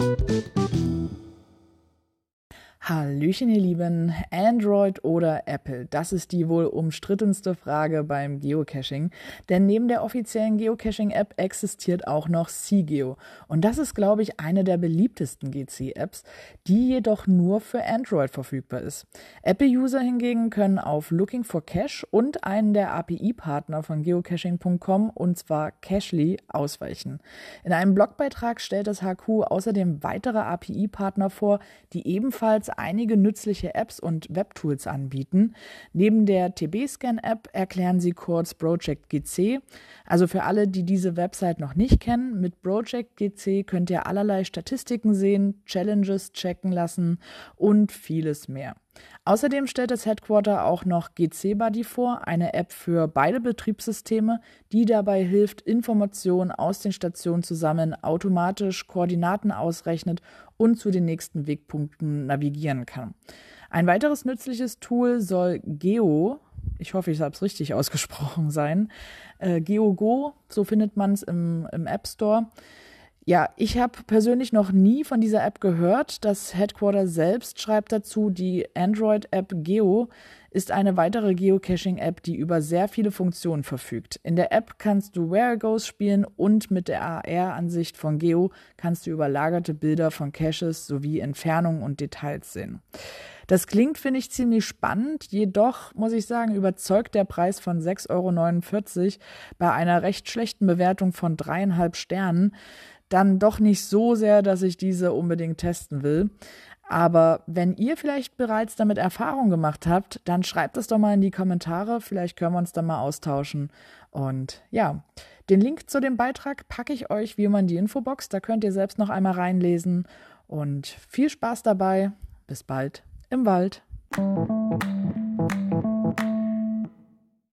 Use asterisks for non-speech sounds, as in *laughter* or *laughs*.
thank you Hallöchen, ihr Lieben. Android oder Apple? Das ist die wohl umstrittenste Frage beim Geocaching. Denn neben der offiziellen Geocaching-App existiert auch noch CGeo. Und das ist, glaube ich, eine der beliebtesten GC-Apps, die jedoch nur für Android verfügbar ist. Apple-User hingegen können auf Looking for Cache und einen der API-Partner von geocaching.com, und zwar Cachly, ausweichen. In einem Blogbeitrag stellt das HQ außerdem weitere API-Partner vor, die ebenfalls einige nützliche Apps und Webtools anbieten. Neben der TB-Scan-App erklären sie kurz Project GC. Also für alle, die diese Website noch nicht kennen, mit Project GC könnt ihr allerlei Statistiken sehen, Challenges checken lassen und vieles mehr. Außerdem stellt das Headquarter auch noch GC Buddy vor, eine App für beide Betriebssysteme, die dabei hilft, Informationen aus den Stationen zu sammeln, automatisch Koordinaten ausrechnet und zu den nächsten Wegpunkten navigieren kann. Ein weiteres nützliches Tool soll Geo, ich hoffe, ich habe es richtig *laughs* ausgesprochen sein, äh, GeoGo, so findet man es im, im App Store. Ja, ich habe persönlich noch nie von dieser App gehört. Das Headquarter selbst schreibt dazu, die Android-App Geo ist eine weitere Geocaching-App, die über sehr viele Funktionen verfügt. In der App kannst du Where Goes spielen und mit der AR-Ansicht von Geo kannst du überlagerte Bilder von Caches sowie Entfernungen und Details sehen. Das klingt, finde ich, ziemlich spannend, jedoch muss ich sagen, überzeugt der Preis von 6,49 Euro bei einer recht schlechten Bewertung von dreieinhalb Sternen dann doch nicht so sehr, dass ich diese unbedingt testen will. Aber wenn ihr vielleicht bereits damit Erfahrung gemacht habt, dann schreibt es doch mal in die Kommentare. Vielleicht können wir uns dann mal austauschen. Und ja, den Link zu dem Beitrag packe ich euch wie immer in die Infobox. Da könnt ihr selbst noch einmal reinlesen. Und viel Spaß dabei. Bis bald im Wald.